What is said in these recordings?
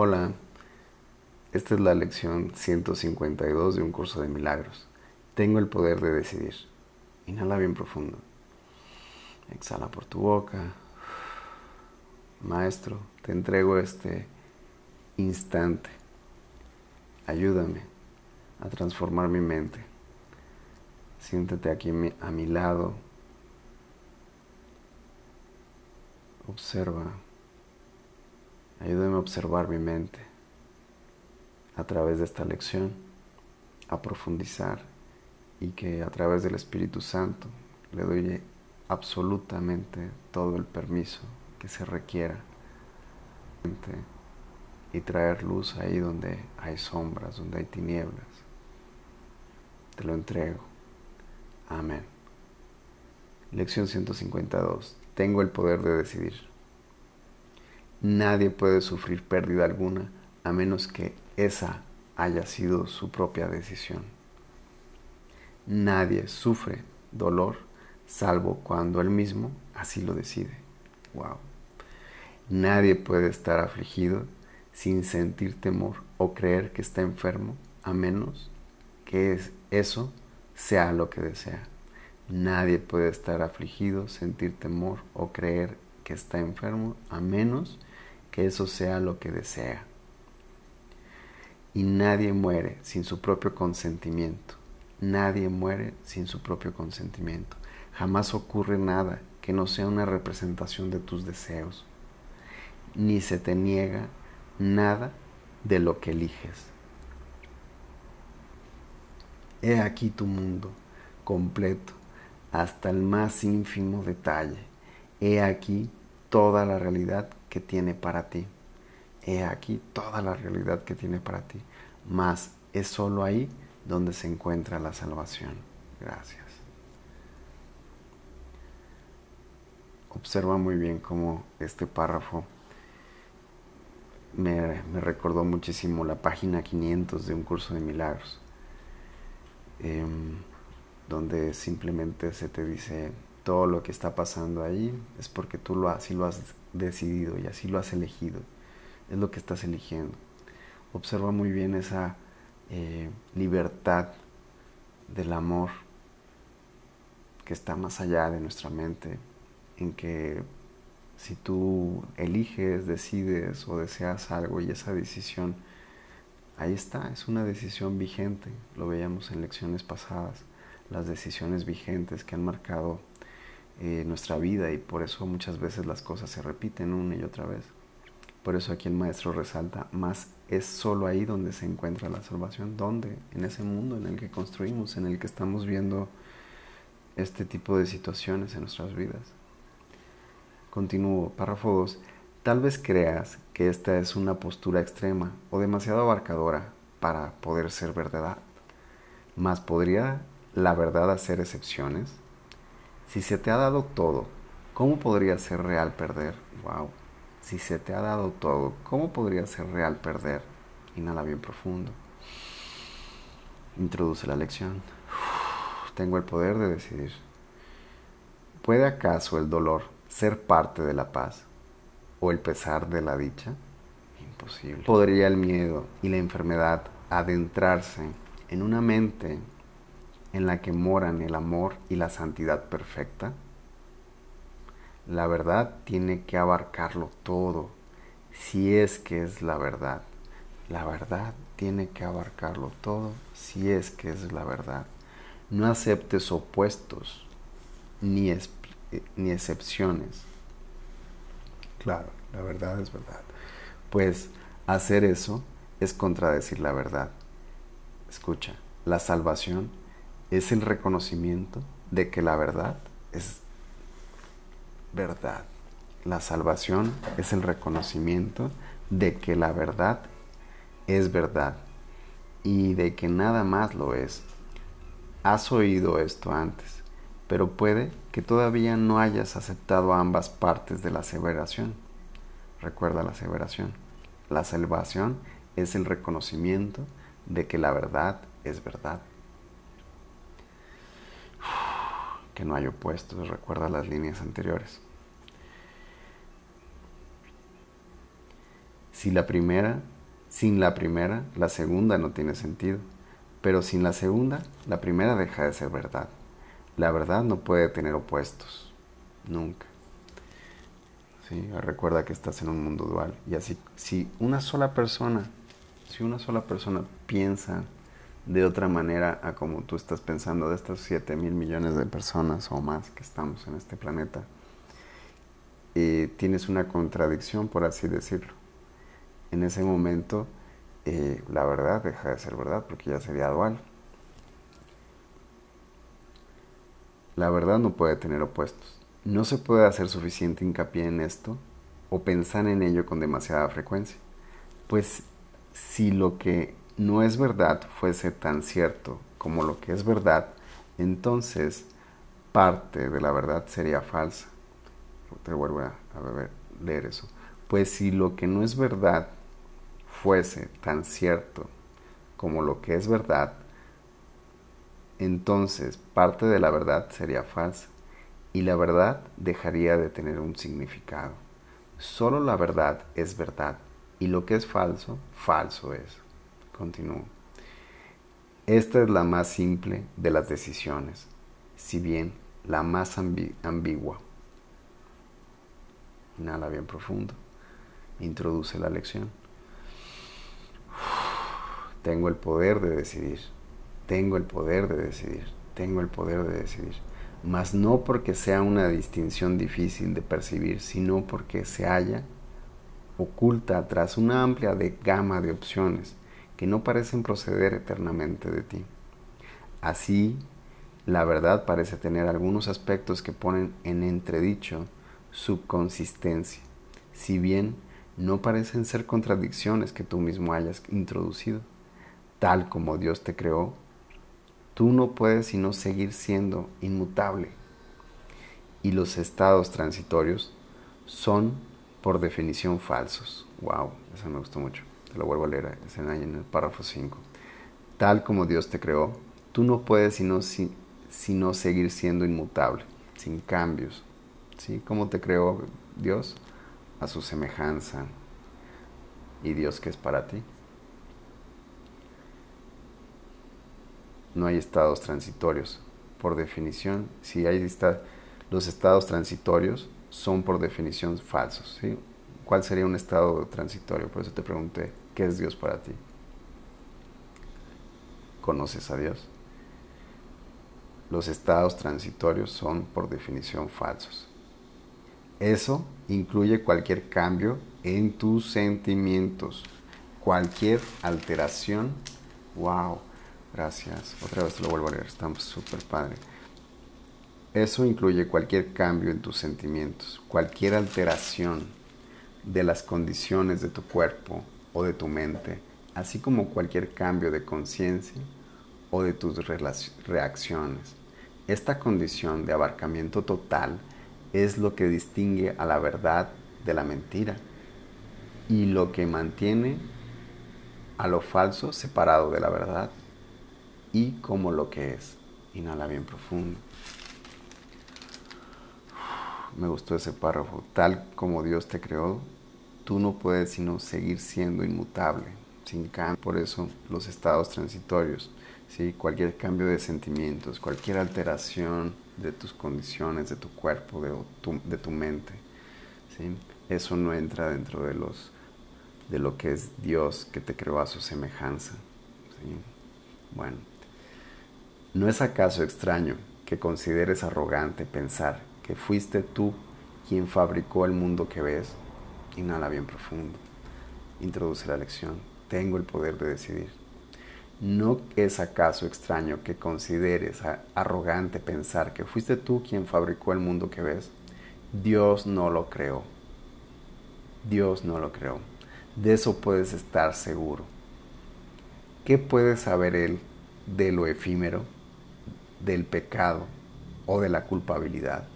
Hola, esta es la lección 152 de un curso de milagros. Tengo el poder de decidir. Inhala bien profundo. Exhala por tu boca. Maestro, te entrego este instante. Ayúdame a transformar mi mente. Siéntate aquí a mi lado. Observa Ayúdame a observar mi mente a través de esta lección, a profundizar y que a través del Espíritu Santo le doy absolutamente todo el permiso que se requiera y traer luz ahí donde hay sombras, donde hay tinieblas. Te lo entrego. Amén. Lección 152. Tengo el poder de decidir. Nadie puede sufrir pérdida alguna a menos que esa haya sido su propia decisión. Nadie sufre dolor salvo cuando él mismo así lo decide. Wow. Nadie puede estar afligido sin sentir temor o creer que está enfermo a menos que eso sea lo que desea. Nadie puede estar afligido, sentir temor o creer que está enfermo a menos eso sea lo que desea. Y nadie muere sin su propio consentimiento. Nadie muere sin su propio consentimiento. Jamás ocurre nada que no sea una representación de tus deseos. Ni se te niega nada de lo que eliges. He aquí tu mundo completo, hasta el más ínfimo detalle. He aquí toda la realidad que tiene para ti. He aquí toda la realidad que tiene para ti. Mas es solo ahí donde se encuentra la salvación. Gracias. Observa muy bien cómo este párrafo me, recordó muchísimo la página 500 de un curso de milagros, em, donde simplemente se te dice todo lo que está pasando ahí es porque tú lo, así lo has decidido y así lo has elegido. Es lo que estás eligiendo. Observa muy bien esa eh, libertad del amor que está más allá de nuestra mente, en que si tú eliges, decides o deseas algo y esa decisión, ahí está, es una decisión vigente, lo veíamos en lecciones pasadas, las decisiones vigentes que han marcado eh, nuestra vida y por eso muchas veces las cosas se repiten una y otra vez. Por eso aquí el maestro resalta, más es solo ahí donde se encuentra la salvación. ¿Dónde? En ese mundo en el que construimos, en el que estamos viendo este tipo de situaciones en nuestras vidas. Continúo, párrafo 2. Tal vez creas que esta es una postura extrema o demasiado abarcadora para poder ser verdad. Mas ¿podría la verdad hacer excepciones? Si se te ha dado todo, ¿cómo podría ser real perder? Wow. Si se te ha dado todo, ¿cómo podría ser real perder? Inhala bien profundo. Introduce la lección. Tengo el poder de decidir. ¿Puede acaso el dolor ser parte de la paz o el pesar de la dicha? Imposible. ¿Podría el miedo y la enfermedad adentrarse en una mente en la que moran el amor y la santidad perfecta? La verdad tiene que abarcarlo todo, si es que es la verdad. La verdad tiene que abarcarlo todo, si es que es la verdad. No aceptes opuestos ni, ni excepciones. Claro, la verdad es verdad. Pues hacer eso es contradecir la verdad. Escucha, la salvación es el reconocimiento de que la verdad es verdad. La salvación es el reconocimiento de que la verdad es verdad y de que nada más lo es. Has oído esto antes, pero puede que todavía no hayas aceptado ambas partes de la aseveración. Recuerda la aseveración. La salvación es el reconocimiento de que la verdad es verdad. Que no hay opuestos, recuerda las líneas anteriores. Si la primera, sin la primera, la segunda no tiene sentido. Pero sin la segunda, la primera deja de ser verdad. La verdad no puede tener opuestos. Nunca. Recuerda que estás en un mundo dual. Y así, si una sola persona, si una sola persona piensa de otra manera a como tú estás pensando de estos 7 mil millones de personas o más que estamos en este planeta, eh, tienes una contradicción, por así decirlo. En ese momento, eh, la verdad deja de ser verdad porque ya sería dual. La verdad no puede tener opuestos. No se puede hacer suficiente hincapié en esto o pensar en ello con demasiada frecuencia. Pues si lo que no es verdad fuese tan cierto como lo que es verdad, entonces parte de la verdad sería falsa. Te vuelvo a, leer eso. Pues si lo que no es verdad fuese tan cierto como lo que es verdad, entonces parte de la verdad sería falsa y la verdad dejaría de tener un significado. Solo la verdad es verdad y lo que es falso, falso es. Continúo. Esta es la más simple de las decisiones, si bien la más ambigua. Inhala bien profundo. Introduce la lección. Tengo el poder de decidir. Tengo el poder de decidir. Tengo el poder de decidir. Mas no porque sea una distinción difícil de percibir, sino porque se halla oculta tras una amplia de gama de opciones que no parecen proceder eternamente de ti. Así, la verdad parece tener algunos aspectos que ponen en entredicho su consistencia, si bien no parecen ser contradicciones que tú mismo hayas introducido. Tal como Dios te creó, tú no puedes sino seguir siendo inmutable. Y los estados transitorios son por definición falsos. Wow, eso me gustó mucho te lo vuelvo a leer, es en el párrafo 5. Tal como Dios te creó, tú no puedes sino, sino seguir siendo inmutable, sin cambios. ¿Sí? ¿Cómo te creó Dios? A su semejanza. ¿Y Dios qué es para ti? No hay estados transitorios. Por definición, si hay los estados transitorios son por definición falsos. ¿sí? ¿Cuál sería un estado transitorio? Por eso te pregunté, ¿qué es Dios para ti? ¿Conoces a Dios? Los estados transitorios son por definición falsos. Eso incluye cualquier cambio en tus sentimientos, cualquier alteración. Wow, gracias. Otra vez te lo vuelvo a leer, estamos súper padre. Eso incluye cualquier cambio en tus sentimientos, cualquier alteración de las condiciones de tu cuerpo o de tu mente, así como cualquier cambio de conciencia o de tus reacciones. Esta condición de abarcamiento total es lo que distingue a la verdad de la mentira y lo que mantiene a lo falso separado de la verdad y como lo que es. Inhala bien profundo. Me gustó ese párrafo. Tal como Dios te creó, tú no puedes sino seguir siendo inmutable, sin cambio. Por eso los estados transitorios, ¿sí? cualquier cambio de sentimientos, cualquier alteración de tus condiciones, de tu cuerpo, de tu, de tu mente, ¿sí? eso no entra dentro de, los, de lo que es Dios que te creó a su semejanza. ¿sí? Bueno, ¿no es acaso extraño que consideres arrogante pensar que fuiste tú quien fabricó el mundo que ves? Inhala bien profundo. Introduce la lección. Tengo el poder de decidir. ¿No es acaso extraño que consideres arrogante pensar que fuiste tú quien fabricó el mundo que ves? Dios no lo creó. Dios no lo creó. De eso puedes estar seguro. ¿Qué puede saber Él de lo efímero, del pecado o de la culpabilidad?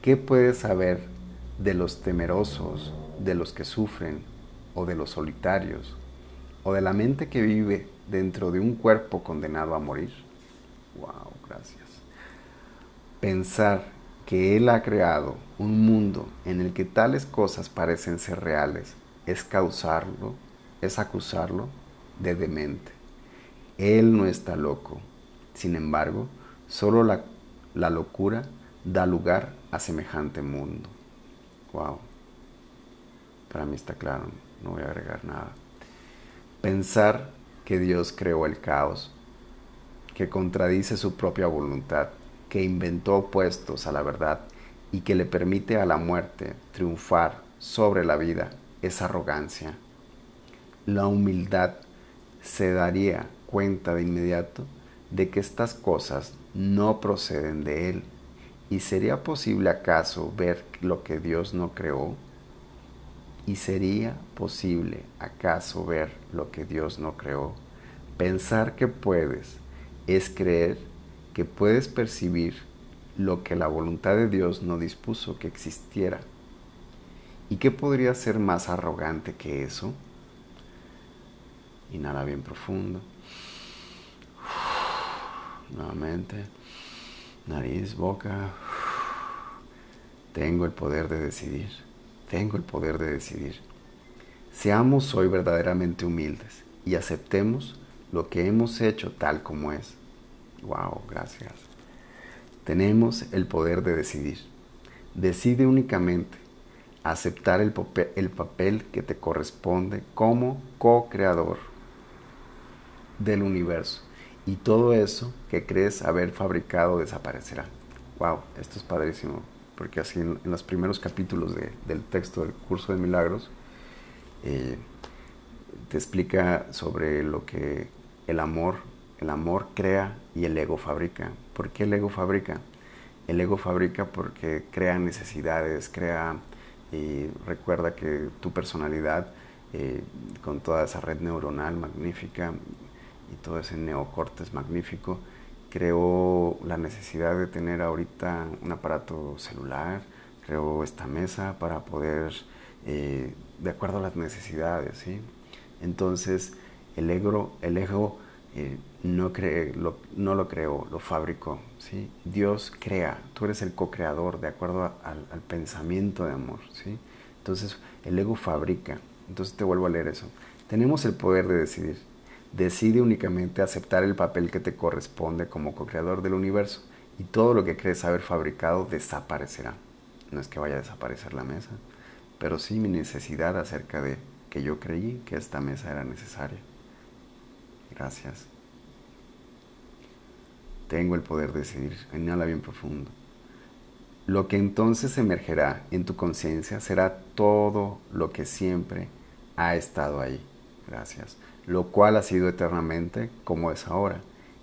¿Qué puede saber de los temerosos de los que sufren o de los solitarios o de la mente que vive dentro de un cuerpo condenado a morir. Wow, gracias. Pensar que Él ha creado un mundo en el que tales cosas parecen ser reales es causarlo, es acusarlo de demente. Él no está loco. Sin embargo, solo la, la locura da lugar a semejante mundo. Wow. Para mí está claro, no voy a agregar nada. Pensar que Dios creó el caos, que contradice su propia voluntad, que inventó opuestos a la verdad y que le permite a la muerte triunfar sobre la vida es arrogancia. La humildad se daría cuenta de inmediato de que estas cosas no proceden de Él. ¿Y sería posible acaso ver lo que Dios no creó? ¿Y sería posible acaso ver lo que Dios no creó? Pensar que puedes es creer que puedes percibir lo que la voluntad de Dios no dispuso que existiera. ¿Y qué podría ser más arrogante que eso? Inhala bien profundo. Nuevamente. Nariz, boca. Tengo el poder de decidir. Tengo el poder de decidir. Seamos hoy verdaderamente humildes y aceptemos lo que hemos hecho tal como es. Wow, gracias. Tenemos el poder de decidir. Decide únicamente aceptar el, el papel que te corresponde como co-creador del universo. Y todo eso que crees haber fabricado desaparecerá. Wow, esto es padrísimo, porque así en, los primeros capítulos del texto del curso de milagros eh, te explica sobre lo que el amor, el amor crea y el ego fabrica. ¿Por qué el ego fabrica? El ego fabrica porque crea necesidades, crea y recuerda que tu personalidad, eh, con toda esa red neuronal magnífica y todo ese neocortes magnífico, creó la necesidad de tener ahorita un aparato celular, creó esta mesa para poder, eh, de acuerdo a las necesidades, ¿sí? Entonces, el ego, el ego eh, no, lo, no lo creó, lo fabricó. ¿sí? Dios crea, tú eres el co-creador de acuerdo al, pensamiento de amor. ¿sí? Entonces el ego fabrica. Entonces te vuelvo a leer eso. Tenemos el poder de decidir. Decide únicamente aceptar el papel que te corresponde como co-creador del universo y todo lo que crees haber fabricado desaparecerá. No es que vaya a desaparecer la mesa, pero sí mi necesidad acerca de que yo creí que esta mesa era necesaria. Gracias. Tengo el poder de decidir. Inhala bien profundo. Lo que entonces emergerá en tu conciencia será todo lo que siempre ha estado ahí. Gracias. Lo cual ha sido eternamente como es ahora.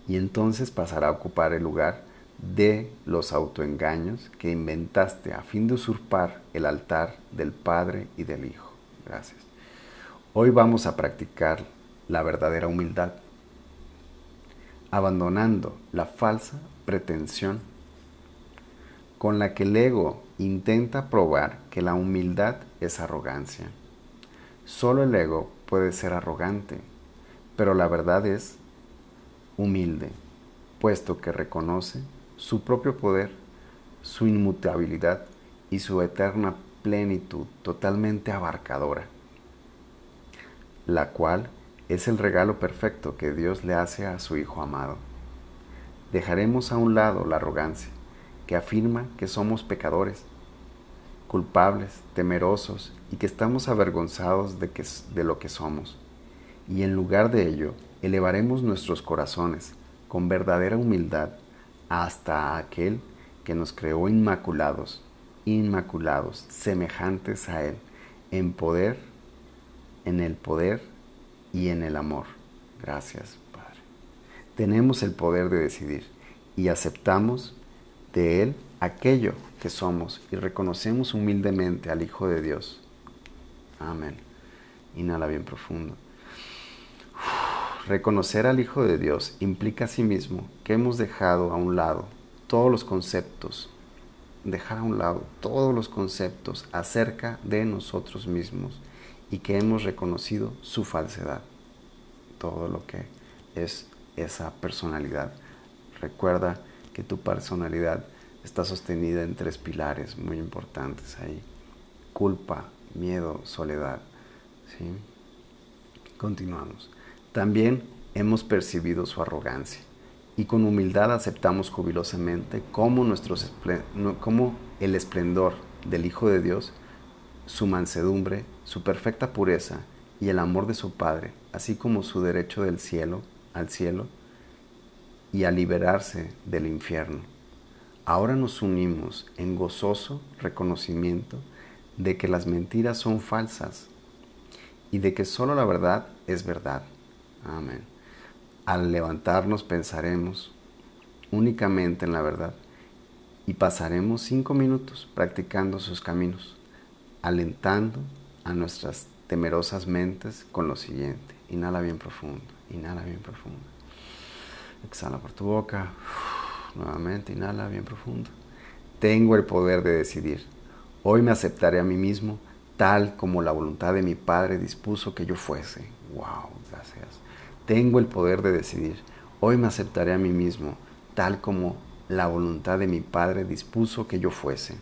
Y entonces pasará a ocupar el lugar de los autoengaños que inventaste a fin de usurpar el altar del Padre y del Hijo. Gracias. Hoy vamos a practicar la verdadera humildad, abandonando la falsa pretensión con la que el ego intenta probar que la humildad es arrogancia. Solo el ego puede ser arrogante, pero la verdad es humilde, puesto que reconoce su propio poder, su inmutabilidad y su eterna plenitud totalmente abarcadora, la cual es el regalo perfecto que Dios le hace a su Hijo amado. Dejaremos a un lado la arrogancia, que afirma que somos pecadores, culpables, temerosos y que estamos avergonzados de, que, de lo que somos. Y en lugar de ello, elevaremos nuestros corazones con verdadera humildad hasta aquel que nos creó inmaculados, inmaculados, semejantes a Él, en poder, en el poder y en el amor. Gracias, Padre. Tenemos el poder de decidir y aceptamos de Él aquello que somos y reconocemos humildemente al Hijo de Dios. Amén. Inhala bien profundo. Reconocer al Hijo de Dios implica asimismo que hemos dejado a un lado todos los conceptos, dejar a un lado todos los conceptos acerca de nosotros mismos y que hemos reconocido su falsedad, todo lo que es esa personalidad. Recuerda que tu personalidad está sostenida en tres pilares muy importantes ahí. Culpa, miedo, soledad. ¿Sí? Continuamos. También hemos percibido su arrogancia y con humildad aceptamos jubilosamente como, nuestros, el esplendor del Hijo de Dios, su mansedumbre, su perfecta pureza y el amor de su Padre, así como su derecho del cielo al cielo y a liberarse del infierno. Ahora nos unimos en gozoso reconocimiento de que las mentiras son falsas y de que solo la verdad es verdad. Amén. Al levantarnos pensaremos únicamente en la verdad y pasaremos cinco minutos practicando sus caminos, alentando a nuestras temerosas mentes con lo siguiente. Inhala bien profundo, inhala bien profundo. Exhala por tu boca. nuevamente, inhala bien profundo. Tengo el poder de decidir. Hoy me aceptaré a mí mismo tal como la voluntad de mi Padre dispuso que yo fuese. Wow, gracias. Tengo el poder de decidir. Hoy me aceptaré a mí mismo, tal como la voluntad de mi Padre dispuso que yo fuese.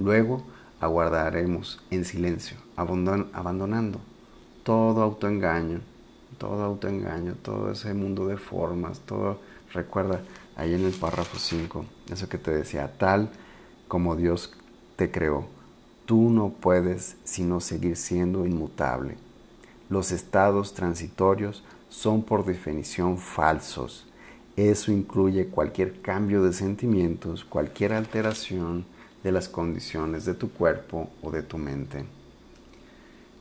Luego aguardaremos en silencio, abandonando todo autoengaño, todo autoengaño, todo ese mundo de formas, todo, recuerda ahí en el párrafo 5, eso que te decía, tal como Dios te creó, tú no puedes sino seguir siendo inmutable. Los estados transitorios son por definición falsos. Eso incluye cualquier cambio de sentimientos, cualquier alteración de las condiciones de tu cuerpo o de tu mente.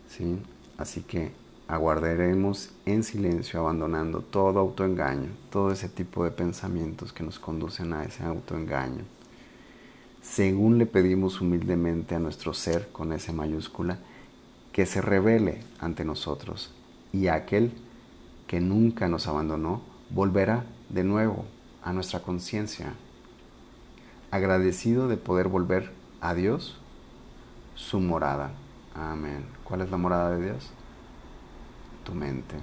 ¿Sí? Así que aguardaremos en silencio abandonando todo autoengaño, todo ese tipo de pensamientos que nos conducen a ese autoengaño. Según le pedimos humildemente a nuestro ser con ese mayúscula, que se revele ante nosotros y aquel que nunca nos abandonó, volverá de nuevo a nuestra conciencia, agradecido de poder volver a Dios, su morada. Amén. ¿Cuál es la morada de Dios? Tu mente.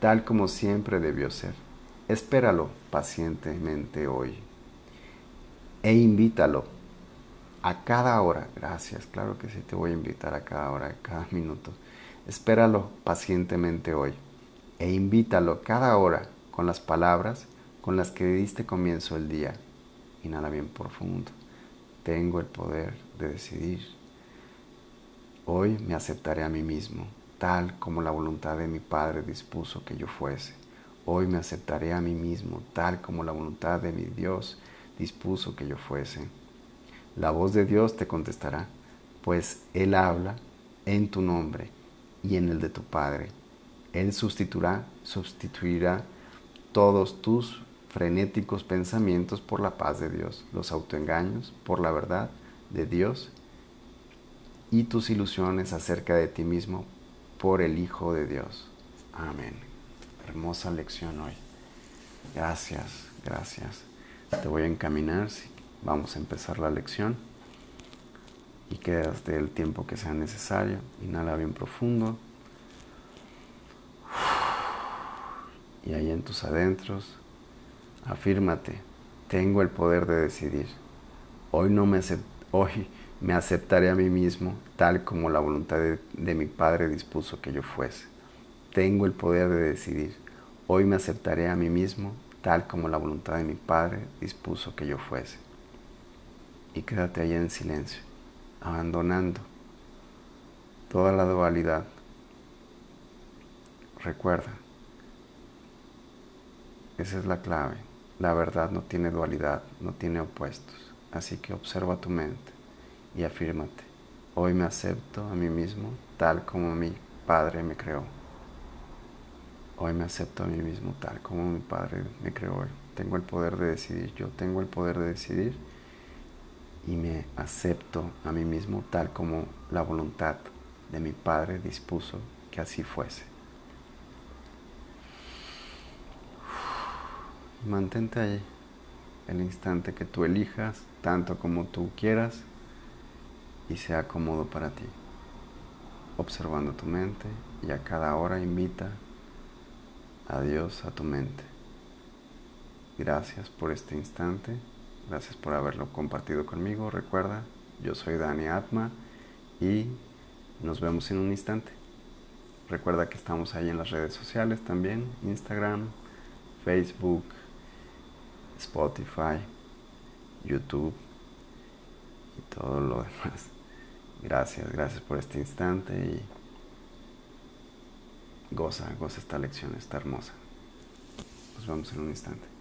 Tal como siempre debió ser. Espéralo pacientemente hoy. E invítalo a cada hora. Gracias, claro que sí, te voy a invitar a cada hora, a cada minuto Espéralo pacientemente hoy e invítalo cada hora con las palabras con las que diste comienzo el día. Inhala bien profundo. Tengo el poder de decidir. Hoy me aceptaré a mí mismo, tal como la voluntad de mi Padre dispuso que yo fuese. Hoy me aceptaré a mí mismo, tal como la voluntad de mi Dios dispuso que yo fuese. La voz de Dios te contestará, pues Él habla en tu nombre y en el de tu Padre. Él sustituirá, sustituirá todos tus frenéticos pensamientos por la paz de Dios, los autoengaños por la verdad de Dios y tus ilusiones acerca de ti mismo por el Hijo de Dios. Amén. Hermosa lección hoy. Gracias, gracias. Te voy a encaminar. Vamos a empezar la lección y quédate el tiempo que sea necesario. Inhala bien profundo. Y ahí en tus adentros, afírmate, tengo el poder de decidir. Hoy, no me, hoy me aceptaré a mí mismo tal como la voluntad de, de mi Padre dispuso que yo fuese. Tengo el poder de decidir. Hoy me aceptaré a mí mismo tal como la voluntad de mi Padre dispuso que yo fuese. Y quédate ahí en silencio abandonando toda la dualidad. Recuerda, esa es la clave. La verdad no tiene dualidad, no tiene opuestos. Así que observa tu mente y afírmate. Hoy me acepto a mí mismo tal como mi Padre me creó. Hoy me acepto a mí mismo tal como mi Padre me creó. Tengo el poder de decidir. Yo tengo el poder de decidir y me acepto a mí mismo tal como la voluntad de mi Padre dispuso que así fuese. Mantente ahí el instante que tú elijas, tanto como tú quieras, y sea cómodo para ti. Observando tu mente y a cada hora invita a Dios a tu mente. Gracias por este instante. Gracias por haberlo compartido conmigo. Recuerda, yo soy Dani Atma y Nos vemos en un instante. Recuerda que estamos ahí en las redes sociales también, Instagram, Facebook, Spotify, YouTube y todo lo demás. Gracias, gracias por este instante y goza, goza esta lección, está hermosa. Nos vemos en un instante.